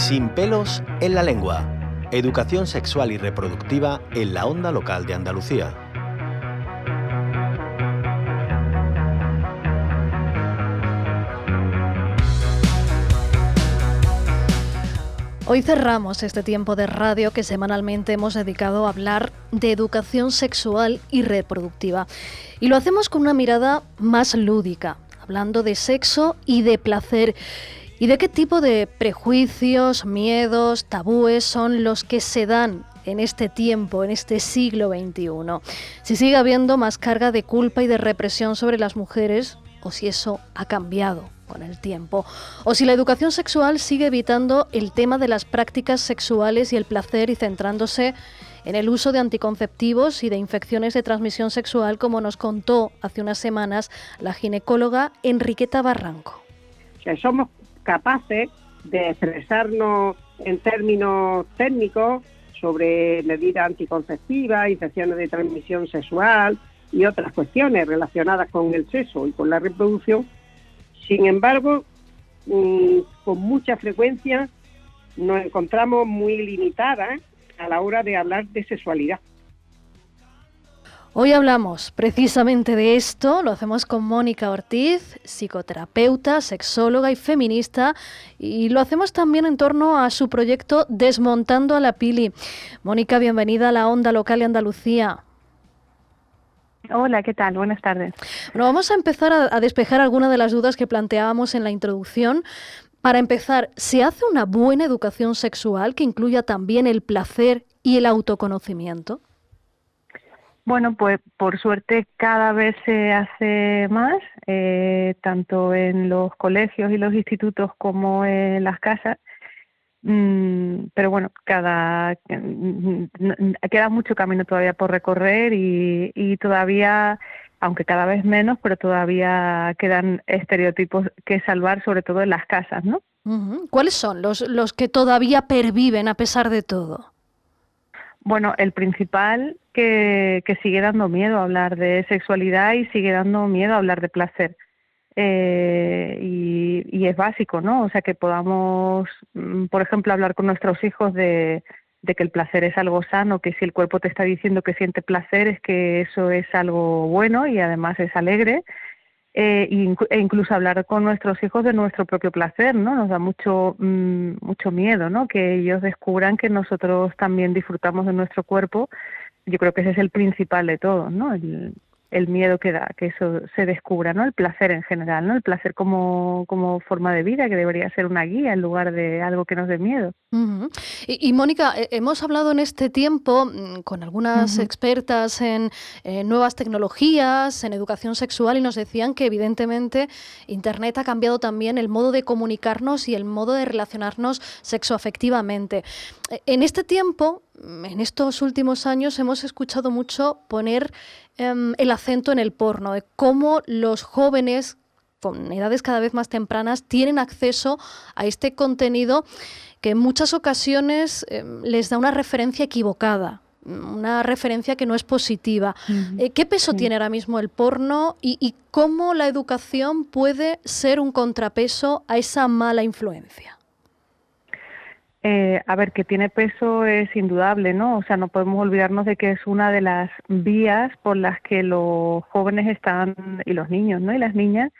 Sin pelos en la lengua. Educación sexual y reproductiva en la onda local de Andalucía. Hoy cerramos este tiempo de radio que semanalmente hemos dedicado a hablar de educación sexual y reproductiva. Y lo hacemos con una mirada más lúdica, hablando de sexo y de placer. ¿Y de qué tipo de prejuicios, miedos, tabúes son los que se dan en este tiempo, en este siglo XXI? Si sigue habiendo más carga de culpa y de represión sobre las mujeres o si eso ha cambiado con el tiempo, o si la educación sexual sigue evitando el tema de las prácticas sexuales y el placer y centrándose en el uso de anticonceptivos y de infecciones de transmisión sexual, como nos contó hace unas semanas la ginecóloga Enriqueta Barranco. Capaces de expresarnos en términos técnicos sobre medidas anticonceptivas, infecciones de transmisión sexual y otras cuestiones relacionadas con el sexo y con la reproducción, sin embargo, mm, con mucha frecuencia nos encontramos muy limitadas a la hora de hablar de sexualidad. Hoy hablamos precisamente de esto, lo hacemos con Mónica Ortiz, psicoterapeuta, sexóloga y feminista, y lo hacemos también en torno a su proyecto Desmontando a la Pili. Mónica, bienvenida a la Onda Local de Andalucía. Hola, ¿qué tal? Buenas tardes. Bueno, vamos a empezar a, despejar algunas de las dudas que planteábamos en la introducción. Para empezar, ¿se hace una buena educación sexual que incluya también el placer y el autoconocimiento? Bueno, pues por suerte cada vez se hace más, eh, tanto en los colegios y los institutos como en las casas. Mm, pero bueno, cada mm, queda mucho camino todavía por recorrer y, todavía, aunque cada vez menos, pero todavía quedan estereotipos que salvar, sobre todo en las casas, ¿no? ¿Cuáles son los, los que todavía perviven a pesar de todo? Bueno, el principal que, sigue dando miedo a hablar de sexualidad y sigue dando miedo a hablar de placer. Eh, y, es básico, ¿no? O sea, que podamos, mm, por ejemplo, hablar con nuestros hijos de, que el placer es algo sano, que si el cuerpo te está diciendo que siente placer es que eso es algo bueno y además es alegre. Eh, e incluso hablar con nuestros hijos de nuestro propio placer, ¿no? Nos da mucho, mm, mucho miedo, ¿no? Que ellos descubran que nosotros también disfrutamos de nuestro cuerpo. Yo creo que ese es el principal de todo, ¿no? El, el miedo que da, que eso se descubra, ¿no? El placer en general, ¿no? El placer como, como forma de vida, que debería ser una guía en lugar de algo que nos dé miedo. y, Mónica, eh, hemos hablado en este tiempo mm, con algunas expertas en nuevas tecnologías, en educación sexual, y nos decían que evidentemente Internet ha cambiado también el modo de comunicarnos y el modo de relacionarnos sexoafectivamente. E, en este tiempo, en estos últimos años hemos escuchado mucho poner em, el acento en el porno, de cómo los jóvenes con edades cada vez más tempranas tienen acceso a este contenido que en muchas ocasiones em, les da una referencia equivocada, una referencia que no es positiva. Eh, ¿Qué peso tiene ahora mismo el porno y cómo la educación puede ser un contrapeso a esa mala influencia? Eh, a ver, que tiene peso es indudable, ¿no? O sea, no podemos olvidarnos de que es una de las vías por las que los jóvenes están, y los niños, ¿no? Y las niñas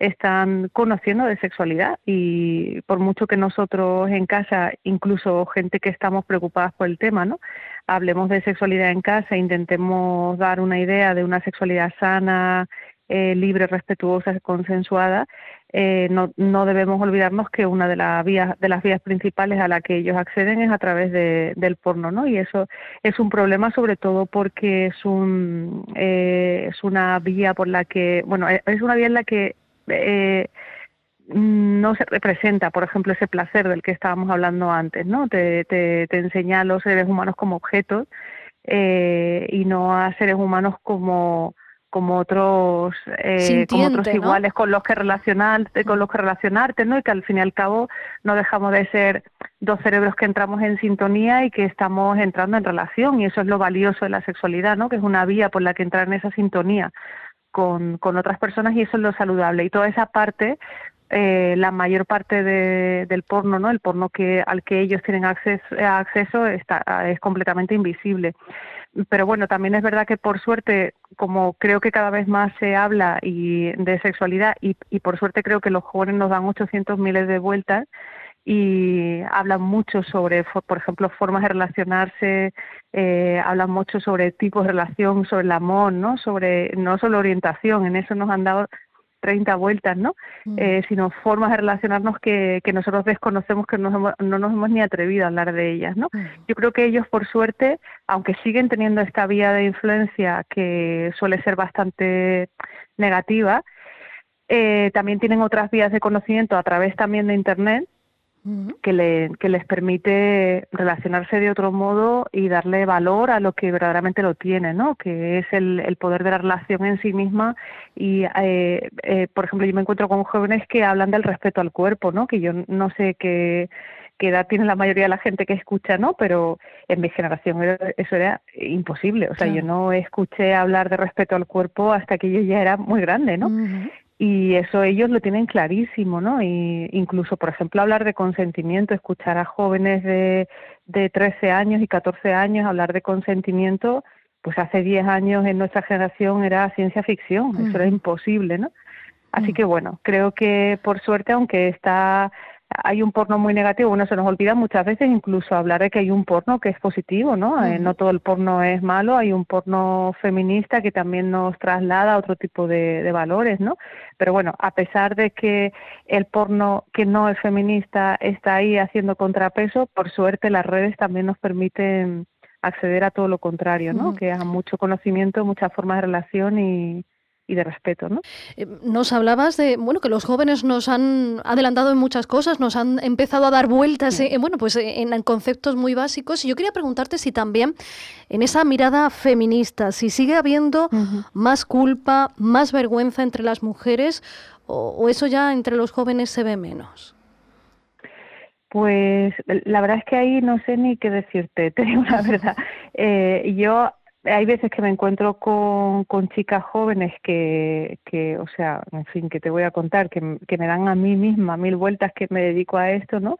están conociendo de sexualidad y por mucho que nosotros en casa, incluso gente que estamos preocupadas por el tema, ¿no? Hablemos de sexualidad en casa, intentemos dar una idea de una sexualidad sana, eh, libre, respetuosa, consensuada, eh, no, no, debemos olvidarnos que una de las vías de las vías principales a la que ellos acceden es a través de, del porno, ¿no? Y eso es un problema sobre todo porque es un eh, es una vía por la que bueno es una vía en la que eh, no se representa, por ejemplo, ese placer del que estábamos hablando antes, ¿no? Te, te, te enseña a los seres humanos como objetos y no a seres humanos como como otros eh, como otros iguales con los que relacionarte con los que relacionarte no y que al fin y al cabo no dejamos de ser dos cerebros que entramos en sintonía y que estamos entrando en relación. Y eso es lo valioso de la sexualidad no que es una vía por la que entrar en esa sintonía con, con otras personas y eso es lo saludable. Y toda esa parte eh, la mayor parte del porno, ¿no? El porno que al que ellos tienen acceso, acceso está, es completamente invisible. Pero bueno, también es verdad que por suerte, como creo que cada vez más se habla y de sexualidad y, y por suerte creo que los jóvenes nos dan 800 miles de vueltas, y hablan mucho sobre, por ejemplo, formas de relacionarse, eh, hablan mucho sobre tipos de relación, sobre el amor, ¿no? Sobre no solo orientación, en eso nos han dado 30 vueltas, ¿no? Mm. Eh, sino formas de relacionarnos que, que nosotros desconocemos, que no nos hemos ni atrevido a hablar de ellas, ¿no? Mm. Yo creo que ellos, por suerte, aunque siguen teniendo esta vía de influencia que suele ser bastante negativa, eh, también tienen otras vías de conocimiento a través también de Internet que, le, que les permite relacionarse de otro modo y darle valor a lo que verdaderamente lo tiene, ¿no? Que es el, el poder de la relación en sí misma y, eh, eh, por ejemplo, yo me encuentro con jóvenes que hablan del respeto al cuerpo, ¿no? Que yo no sé qué, qué edad tiene la mayoría de la gente que escucha, ¿no? Pero en mi generación eso era imposible. O sea, yo no escuché hablar de respeto al cuerpo hasta que yo ya era muy grande, ¿no? Y eso ellos lo tienen clarísimo, ¿no? Y incluso, por ejemplo, hablar de consentimiento, escuchar a jóvenes de, de 13 años y 14 años hablar de consentimiento, pues hace 10 años en nuestra generación era ciencia ficción, eso era imposible, ¿no? Así que bueno, creo que por suerte, aunque está hay un porno muy negativo, bueno, se nos olvida muchas veces incluso hablar de que hay un porno que es positivo, ¿no? Eh, no todo el porno es malo, hay un porno feminista que también nos traslada a otro tipo de, de, valores, ¿no? Pero bueno, a pesar de que el porno que no es feminista está ahí haciendo contrapeso, por suerte las redes también nos permiten acceder a todo lo contrario, ¿no? Que haya mucho conocimiento, muchas formas de relación y, y de respeto. ¿no? Eh, nos hablabas de bueno que los jóvenes nos han adelantado en muchas cosas, nos han empezado a dar vueltas en, bueno pues en, conceptos muy básicos y yo quería preguntarte si también en esa mirada feminista si sigue habiendo más culpa, más vergüenza entre las mujeres o, eso ya entre los jóvenes se ve menos. Pues la verdad es que ahí no sé ni qué decirte, te digo la verdad. Eh, yo hay veces que me encuentro con, con chicas jóvenes que, que, o sea, en fin, que te voy a contar, que, que me dan a mí misma mil vueltas que me dedico a esto, ¿no?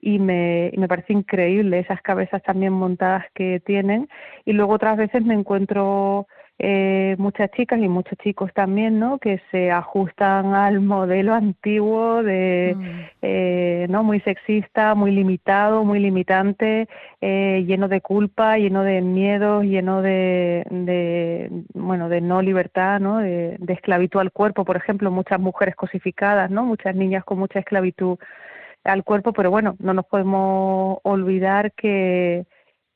Y me, y me parece increíble esas cabezas también montadas que tienen. Y luego otras veces me encuentro eh, muchas chicas y muchos chicos también, ¿no? Que se ajustan al modelo antiguo de, mm. eh, ¿no? Muy sexista, muy limitado, muy limitante, eh, lleno de culpa, lleno de miedo, lleno de, de, bueno, de no libertad, ¿no? De, de esclavitud al cuerpo, por ejemplo, muchas mujeres cosificadas, ¿no? Muchas niñas con mucha esclavitud al cuerpo, pero bueno, no nos podemos olvidar que,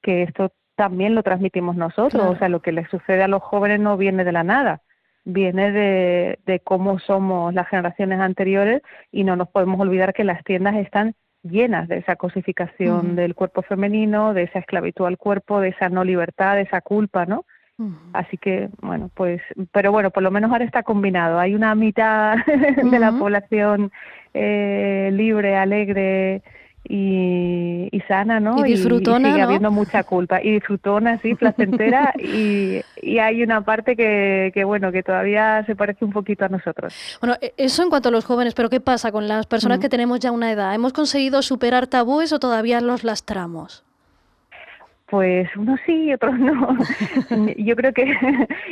que esto también lo transmitimos nosotros. O sea, lo que les sucede a los jóvenes no viene de la nada, viene de, de cómo somos las generaciones anteriores y no nos podemos olvidar que las tiendas están llenas de esa cosificación del cuerpo femenino, de esa esclavitud al cuerpo, de esa no libertad, de esa culpa, ¿no? Así que, bueno, pues, pero bueno, por lo menos ahora está combinado. Hay una mitad de la población eh, libre, alegre, y, sana, ¿no? Y disfrutona, y, sigue habiendo mucha culpa. Y disfrutona, sí, placentera. y, y hay una parte que, que, bueno, que todavía se parece un poquito a nosotros. Bueno, e, eso en cuanto a los jóvenes, pero ¿qué pasa con las personas que tenemos ya una edad? ¿Hemos conseguido superar tabúes o todavía los lastramos? Pues unos sí y otros no. yo creo que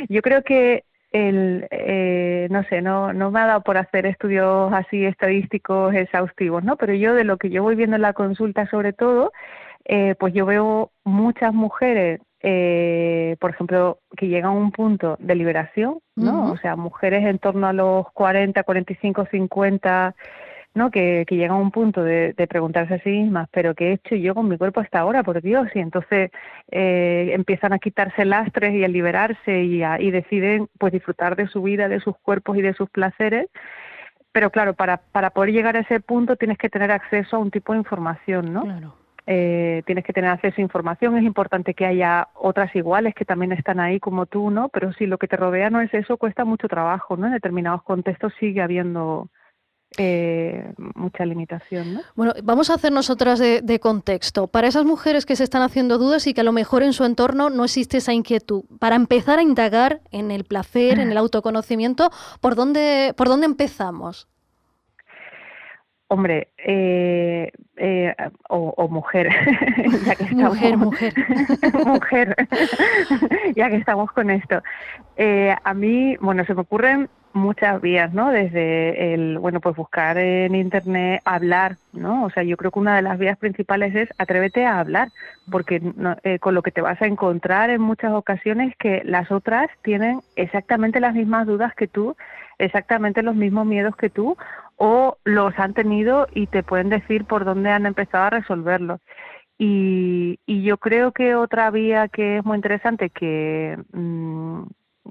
yo creo que el, eh, no sé, no, no me ha dado por hacer estudios así estadísticos exhaustivos, ¿no? Pero yo de lo que yo voy viendo en la consulta sobre todo, eh, pues yo veo muchas mujeres, eh, por ejemplo, que llegan a un punto de liberación, ¿no? O sea, mujeres en torno a los 40, 45, 50 ¿no? Que, que llegan a un punto de, preguntarse a sí mismas, pero ¿qué he hecho yo con mi cuerpo hasta ahora, por Dios? Y entonces eh, empiezan a quitarse lastres y a liberarse y, y deciden pues disfrutar de su vida, de sus cuerpos y de sus placeres. Pero claro, para, para poder llegar a ese punto tienes que tener acceso a un tipo de información, ¿no? Claro. Eh, tienes que tener acceso a información, es importante que haya otras iguales que también están ahí como tú, ¿no? Pero si lo que te rodea no es eso, cuesta mucho trabajo, ¿no? En determinados contextos sigue habiendo eh, mucha limitación. ¿no? Bueno, vamos a hacer nosotras de, de, contexto. Para esas mujeres que se están haciendo dudas y que a lo mejor en su entorno no existe esa inquietud, para empezar a indagar en el placer, en el autoconocimiento, ¿por dónde, por dónde empezamos? Hombre, eh, eh, o, mujer, ya que estamos, mujer, mujer, mujer, ya que estamos con esto. Eh, a mí, bueno, se me ocurren muchas vías, ¿no? Desde el, bueno, pues buscar en internet, hablar, ¿no? O sea, yo creo que una de las vías principales es atrévete a hablar, porque con lo que te vas a encontrar en muchas ocasiones que las otras tienen exactamente las mismas dudas que tú, exactamente los mismos miedos que tú, o los han tenido y te pueden decir por dónde han empezado a resolverlo. Y, y yo creo que otra vía que es muy interesante, que mm,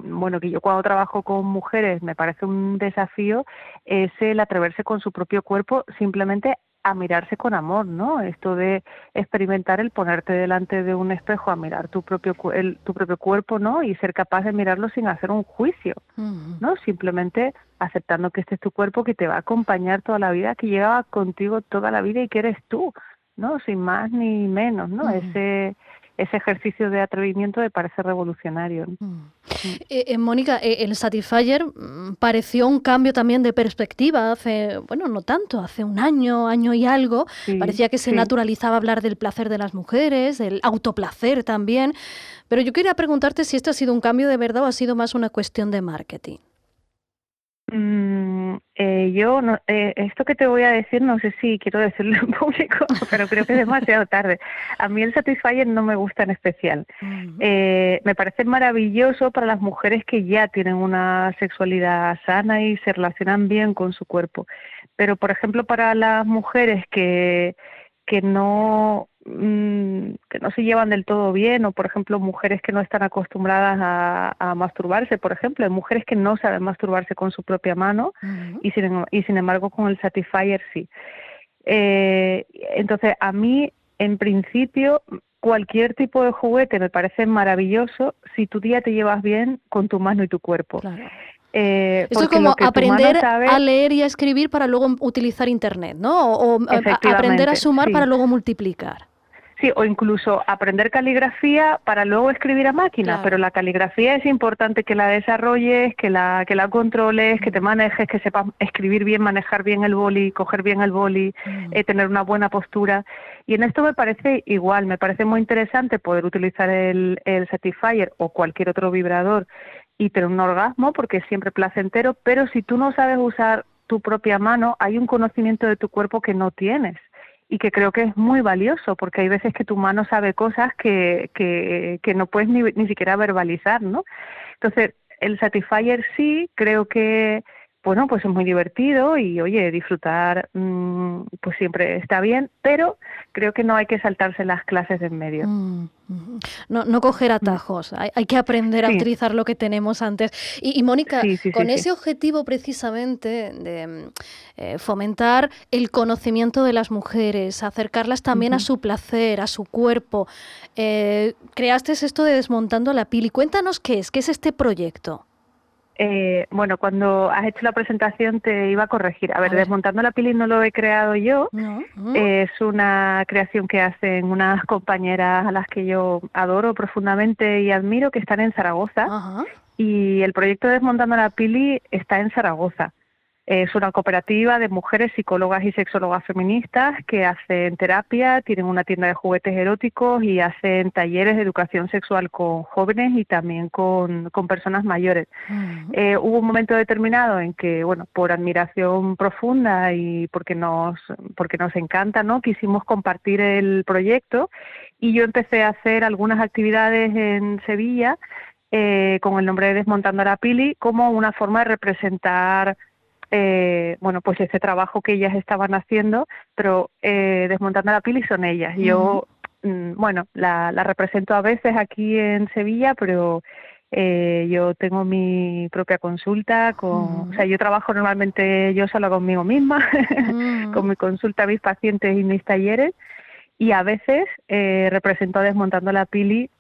bueno, que yo cuando trabajo con mujeres me parece un desafío, es el atreverse con su propio cuerpo simplemente a mirarse con amor, ¿no? Esto de experimentar el ponerte delante de un espejo a mirar tu propio el, tu propio cuerpo, ¿no? Y ser capaz de mirarlo sin hacer un juicio, ¿no? Simplemente aceptando que este es tu cuerpo que te va a acompañar toda la vida, que lleva contigo toda la vida y que eres tú, ¿no? Sin más ni menos, ¿no? Ese ese ejercicio de atrevimiento me parece revolucionario. Mm. Eh, eh, Mónica, eh, el Satisfyer mm, pareció un cambio también de perspectiva hace, bueno, no tanto, hace un año, año y algo. Parecía que se naturalizaba hablar del placer de las mujeres, del autoplacer también. Pero yo quería preguntarte si esto ha sido un cambio de verdad o ha sido más una cuestión de marketing. Eh, yo, no, eh, esto que te voy a decir, no sé si quiero decirlo en público, pero creo que es demasiado tarde. A mí el Satisfyer no me gusta en especial. eh, me parece maravilloso para las mujeres que ya tienen una sexualidad sana y se relacionan bien con su cuerpo. Pero, por ejemplo, para las mujeres que, que no Mm, que no se llevan del todo bien o por ejemplo mujeres que no están acostumbradas a, masturbarse por ejemplo hay mujeres que no saben masturbarse con su propia mano y, sin, em, y sin embargo con el Satisfyer sí. Eh, entonces a mí en principio cualquier tipo de juguete me parece maravilloso si tu día te llevas bien con tu mano y tu cuerpo. Eh, Esto es como aprender a leer y a escribir para luego utilizar Internet, ¿no? O, aprender a sumar para luego multiplicar. Sí, o incluso aprender caligrafía para luego escribir a máquina, pero la caligrafía es importante que la desarrolles, que la, que la controles, que te manejes, que sepas escribir bien, manejar bien el boli, coger bien el boli, mm. eh, tener una buena postura. Y en esto me parece igual, me parece muy interesante poder utilizar el, el Satisfyer o cualquier otro vibrador y tener un orgasmo porque es siempre placentero, pero si tú no sabes usar tu propia mano, hay un conocimiento de tu cuerpo que no tienes y que creo que es muy valioso porque hay veces que tu mano sabe cosas que, que, que no puedes ni, ni siquiera verbalizar, ¿no? Entonces, el Satisfyer sí, creo que bueno, pues es muy divertido y oye, disfrutar mm, pues siempre está bien, pero creo que no hay que saltarse las clases de en medio. Mm, no, no coger atajos, hay, que aprender a utilizar lo que tenemos antes. Y, Mónica, con ese objetivo precisamente de eh, fomentar el conocimiento de las mujeres, acercarlas también a su placer, a su cuerpo, eh, creaste esto de Desmontando la Pili. Cuéntanos qué es, qué es este proyecto. Eh, bueno, cuando has hecho la presentación te iba a corregir. A ver, Desmontando la Pili no lo he creado yo. es una creación que hacen unas compañeras a las que yo adoro profundamente y admiro, que están en Zaragoza. Y el proyecto Desmontando la Pili está en Zaragoza. Es una cooperativa de mujeres psicólogas y sexólogas feministas que hacen terapia, tienen una tienda de juguetes eróticos y hacen talleres de educación sexual con jóvenes y también con, personas mayores. Eh, hubo un momento determinado en que, bueno, por admiración profunda y porque nos, porque nos encanta, ¿no? Quisimos compartir el proyecto y yo empecé a hacer algunas actividades en Sevilla eh, con el nombre de Desmontando la Pili como una forma de representar eh, bueno, pues ese trabajo que ellas estaban haciendo, pero eh, desmontando la pili son ellas. Yo, mm, bueno, la, represento a veces aquí en Sevilla, pero eh, yo tengo mi propia consulta, con, o sea, yo trabajo normalmente yo solo conmigo misma, con mi consulta a mis pacientes y mis talleres, y a veces eh, represento a Desmontando la Pili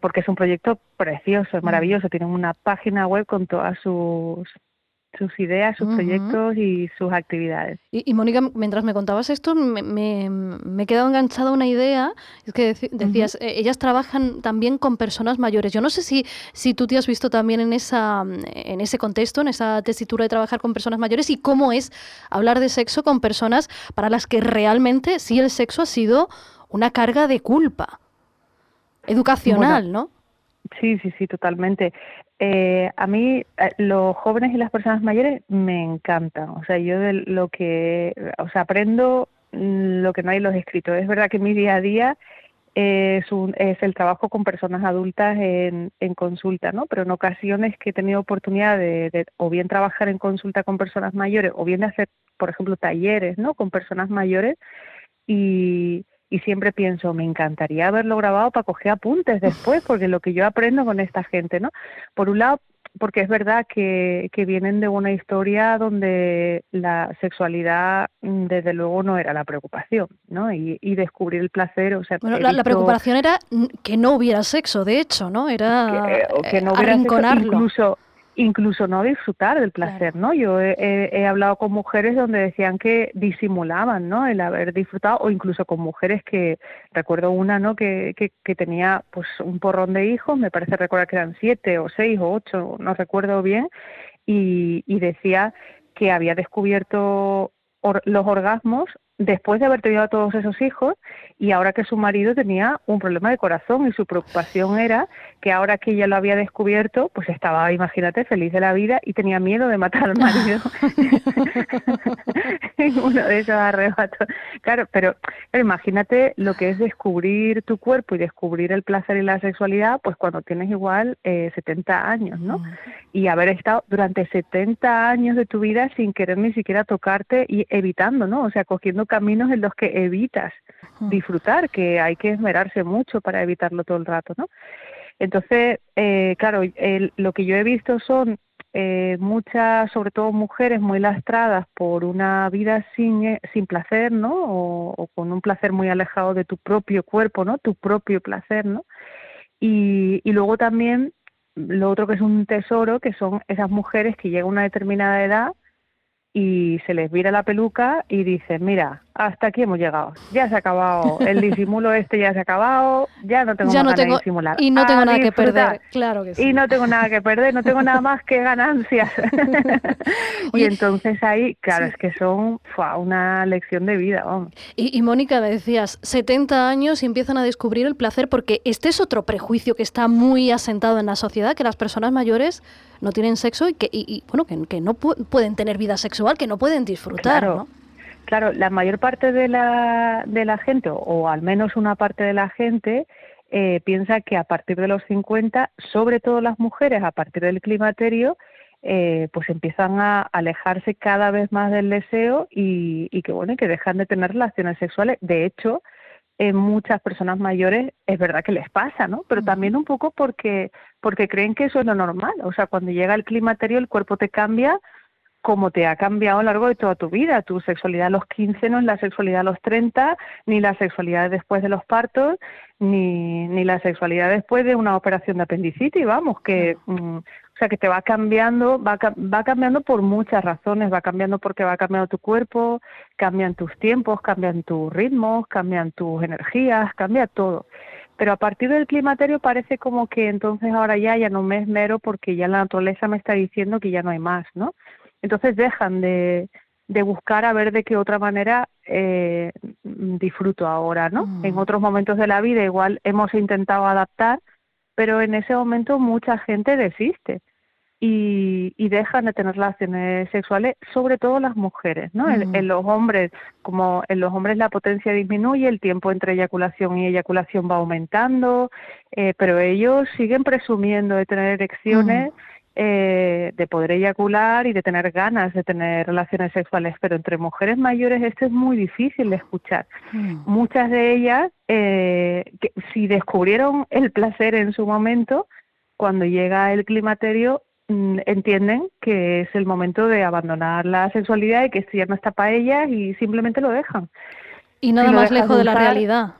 porque es un proyecto precioso, es maravilloso. Tienen una página web con todas sus sus ideas, sus proyectos y sus actividades. Y, Mónica, mientras me contabas esto, me, me, he quedado enganchada una idea, es que decías, eh, ellas trabajan también con personas mayores. Yo no sé si, si tú te has visto también en, esa, en ese contexto, en esa tesitura de trabajar con personas mayores y cómo es hablar de sexo con personas para las que realmente sí el sexo ha sido una carga de culpa educacional, ¿no? Sí, sí, sí, totalmente. Eh, a mí eh, los jóvenes y las personas mayores me encantan. O sea, yo de lo que, o sea, aprendo lo que no hay en los escritos. Es verdad que mi día a día es, un, es el trabajo con personas adultas en, en, consulta, ¿no? Pero en ocasiones que he tenido oportunidad de, de, o bien trabajar en consulta con personas mayores o bien de hacer, por ejemplo, talleres, ¿no? Con personas mayores y, y siempre pienso, me encantaría haberlo grabado para coger apuntes después, porque lo que yo aprendo con esta gente, ¿no? Por un lado, porque es verdad que, que vienen de una historia donde la sexualidad, mm, desde luego, no era la preocupación, ¿no? Y, y descubrir el placer, o sea... Bueno, la, preocupación era que no hubiera sexo, de hecho, ¿no? Era que, que no hubiera sexo, incluso incluso no disfrutar del placer, ¿no? Yo he, hablado con mujeres donde decían que disimulaban, ¿no? El haber disfrutado o incluso con mujeres que recuerdo una, ¿no? Que, que, que tenía pues un porrón de hijos, me parece recordar que eran siete o seis o ocho, no recuerdo bien, y, y decía que había descubierto los orgasmos después de haber tenido a todos esos hijos y ahora que su marido tenía un problema de corazón y su preocupación era que ahora que ella lo había descubierto, pues estaba, imagínate, feliz de la vida y tenía miedo de matar al marido en uno de esos arrebatos. Claro, pero, imagínate lo que es descubrir tu cuerpo y descubrir el placer y la sexualidad, pues cuando tienes igual eh, 70 años, ¿no? Y haber estado durante 70 años de tu vida sin querer ni siquiera tocarte y evitando, ¿no? O sea, cogiendo caminos en los que evitas disfrutar, que hay que esmerarse mucho para evitarlo todo el rato, ¿no? Entonces, eh, claro, lo que yo he visto son eh, muchas, sobre todo mujeres muy lastradas por una vida sin, eh, sin placer, ¿no? O, con un placer muy alejado de tu propio cuerpo, ¿no? Tu propio placer, ¿no? Y, y luego también lo otro que es un tesoro, que son esas mujeres que llegan a una determinada edad y se les vira la peluca y dicen, mira, hasta aquí hemos llegado, ya se ha acabado, el disimulo este ya se ha acabado, ya no tengo ya más no tengo, disimular. Y no tengo nada que perder, claro que sí. Y no tengo nada que perder, no tengo nada más que ganancias. y entonces ahí, claro, es que son una lección de vida. Y, y Mónica, decías, 70 años y empiezan a descubrir el placer, porque este es otro prejuicio que está muy asentado en la sociedad, que las personas mayores no tienen sexo y que, y, bueno, que, que, no pueden tener vida sexual, que no pueden disfrutar, claro. ¿no? Claro, la mayor parte de la, de la gente, o al menos una parte de la gente, eh, piensa que a partir de los 50, sobre todo las mujeres, a partir del climaterio, eh, pues empiezan a alejarse cada vez más del deseo y, y que bueno, que dejan de tener relaciones sexuales. De hecho, en muchas personas mayores es verdad que les pasa, ¿no? Pero también un poco porque porque creen que eso es lo normal. O sea, cuando llega el climaterio el cuerpo te cambia como te ha cambiado a lo largo de toda tu vida. Tu sexualidad a los 15 no es la sexualidad a los 30, ni la sexualidad después de los partos, ni, ni la sexualidad después de una operación de apendicitis, vamos, que... Mm, o sea, que te va cambiando, va, va cambiando por muchas razones, va cambiando porque va cambiando tu cuerpo, cambian tus tiempos, cambian tus ritmos, cambian tus energías, cambia todo. Pero a partir del climaterio parece como que entonces ahora ya, ya no me esmero porque ya la naturaleza me está diciendo que ya no hay más, ¿no? Entonces dejan de, de buscar a ver de qué otra manera eh, disfruto ahora, ¿no? Mm. En otros momentos de la vida igual hemos intentado adaptar, pero en ese momento mucha gente desiste y, y dejan de tener relaciones sexuales, sobre todo las mujeres, ¿no? En, mm. los hombres, como en los hombres la potencia disminuye, el tiempo entre eyaculación y eyaculación va aumentando, eh, pero ellos siguen presumiendo de tener erecciones. Mm. Eh, de poder eyacular y de tener ganas de tener relaciones sexuales, pero entre mujeres mayores esto es muy difícil de escuchar. Mm. Muchas de ellas, eh, que, si descubrieron el placer en su momento, cuando llega el climaterio, mm, entienden que es el momento de abandonar la sexualidad y que esto ya no está para ellas y simplemente lo dejan. Y nada más lejos de la realidad.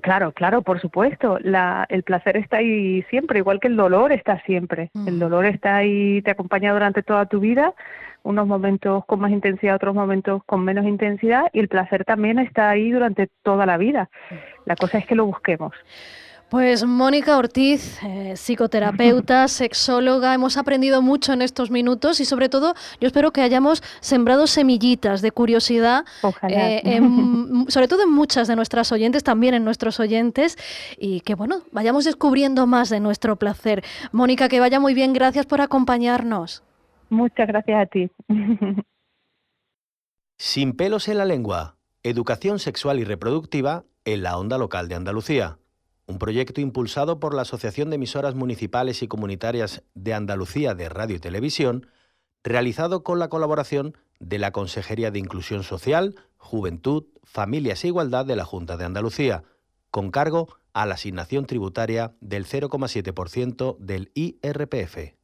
Claro, claro, por supuesto. La, el placer está ahí siempre, igual que el dolor está siempre. El mm. dolor está ahí, te acompaña durante toda tu vida, unos momentos con más intensidad, otros momentos con menos intensidad, y el placer también está ahí durante toda la vida. La cosa es que lo busquemos. Pues Mónica Ortiz, eh, psicoterapeuta, sexóloga, hemos aprendido mucho en estos minutos y sobre todo yo espero que hayamos sembrado semillitas de curiosidad, eh, sobre todo en muchas de nuestras oyentes, también en nuestros oyentes, y que bueno, vayamos descubriendo más de nuestro placer. Mónica, que vaya muy bien, gracias por acompañarnos. Muchas gracias a ti. Sin pelos en la lengua, educación sexual y reproductiva en la onda local de Andalucía un proyecto impulsado por la Asociación de Emisoras Municipales y Comunitarias de Andalucía de Radio y Televisión, realizado con la colaboración de la Consejería de Inclusión Social, Juventud, Familias e Igualdad de la Junta de Andalucía, con cargo a la asignación tributaria del 0,7% del IRPF.